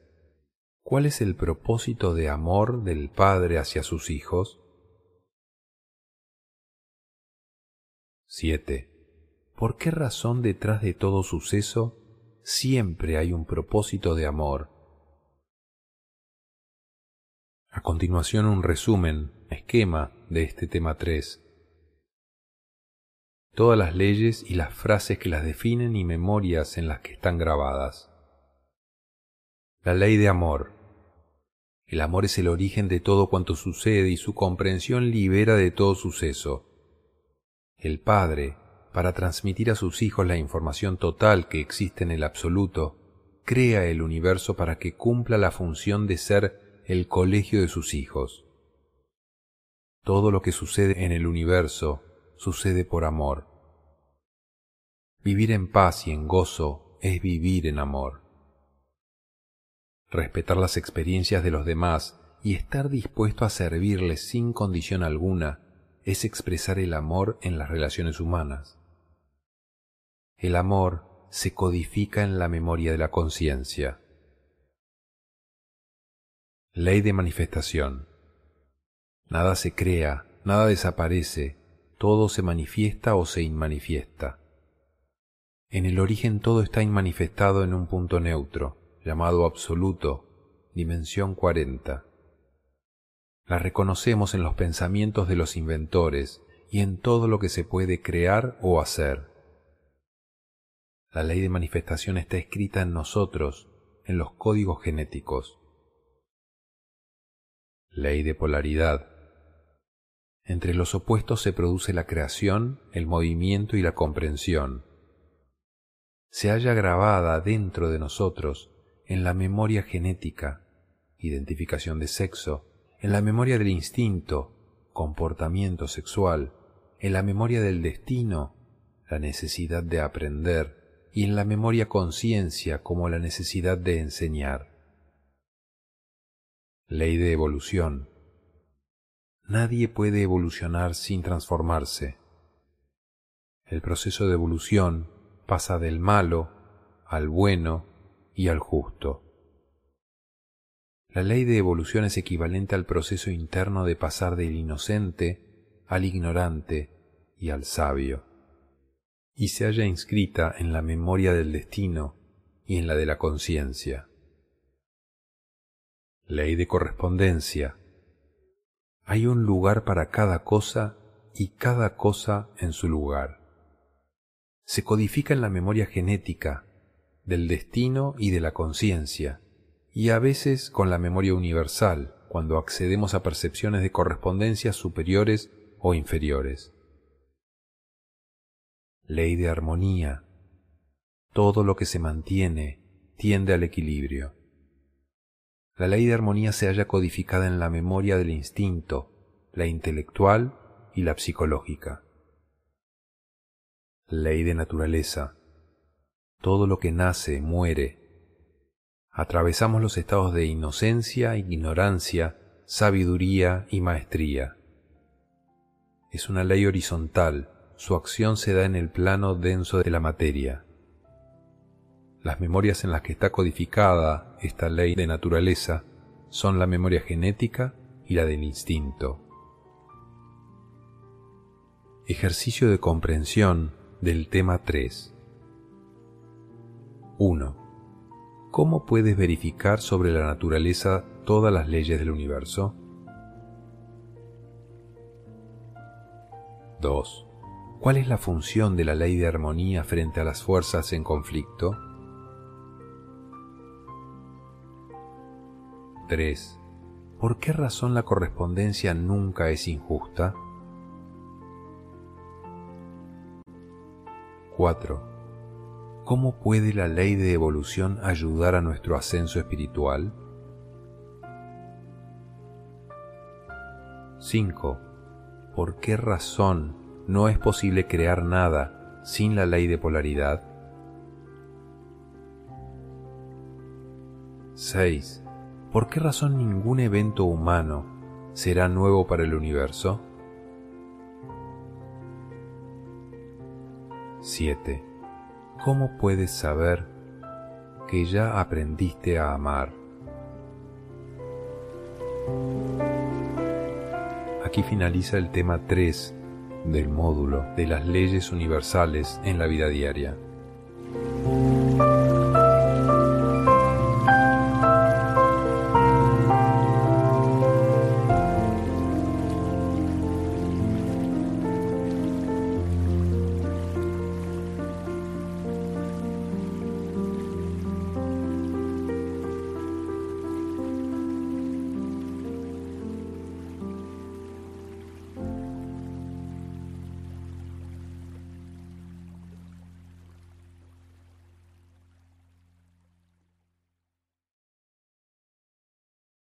¿Cuál es el propósito de amor del Padre hacia sus hijos? 7. ¿Por qué razón detrás de todo suceso siempre hay un propósito de amor? A continuación un resumen, esquema de este tema 3. Todas las leyes y las frases que las definen y memorias en las que están grabadas. La ley de amor. El amor es el origen de todo cuanto sucede y su comprensión libera de todo suceso. El Padre, para transmitir a sus hijos la información total que existe en el absoluto, crea el universo para que cumpla la función de ser el colegio de sus hijos. Todo lo que sucede en el universo sucede por amor. Vivir en paz y en gozo es vivir en amor respetar las experiencias de los demás y estar dispuesto a servirles sin condición alguna es expresar el amor en las relaciones humanas. El amor se codifica en la memoria de la conciencia. Ley de manifestación. Nada se crea, nada desaparece, todo se manifiesta o se inmanifiesta. En el origen todo está inmanifestado en un punto neutro llamado absoluto, dimensión 40. La reconocemos en los pensamientos de los inventores y en todo lo que se puede crear o hacer. La ley de manifestación está escrita en nosotros, en los códigos genéticos. Ley de polaridad. Entre los opuestos se produce la creación, el movimiento y la comprensión. Se halla grabada dentro de nosotros en la memoria genética, identificación de sexo, en la memoria del instinto, comportamiento sexual, en la memoria del destino, la necesidad de aprender, y en la memoria conciencia como la necesidad de enseñar. Ley de evolución. Nadie puede evolucionar sin transformarse. El proceso de evolución pasa del malo al bueno y al justo. La ley de evolución es equivalente al proceso interno de pasar del inocente al ignorante y al sabio, y se halla inscrita en la memoria del destino y en la de la conciencia. Ley de correspondencia. Hay un lugar para cada cosa y cada cosa en su lugar. Se codifica en la memoria genética del destino y de la conciencia, y a veces con la memoria universal, cuando accedemos a percepciones de correspondencias superiores o inferiores. Ley de armonía. Todo lo que se mantiene tiende al equilibrio. La ley de armonía se halla codificada en la memoria del instinto, la intelectual y la psicológica. Ley de naturaleza todo lo que nace muere. Atravesamos los estados de inocencia, ignorancia, sabiduría y maestría. Es una ley horizontal, su acción se da en el plano denso de la materia. Las memorias en las que está codificada esta ley de naturaleza son la memoria genética y la del instinto. Ejercicio de comprensión del tema 3. 1. ¿Cómo puedes verificar sobre la naturaleza todas las leyes del universo? 2. ¿Cuál es la función de la ley de armonía frente a las fuerzas en conflicto? 3. ¿Por qué razón la correspondencia nunca es injusta? 4. ¿Cómo puede la ley de evolución ayudar a nuestro ascenso espiritual? 5. ¿Por qué razón no es posible crear nada sin la ley de polaridad? 6. ¿por qué razón ningún evento humano será nuevo para el universo? 7. ¿Cómo puedes saber que ya aprendiste a amar? Aquí finaliza el tema 3 del módulo de las leyes universales en la vida diaria.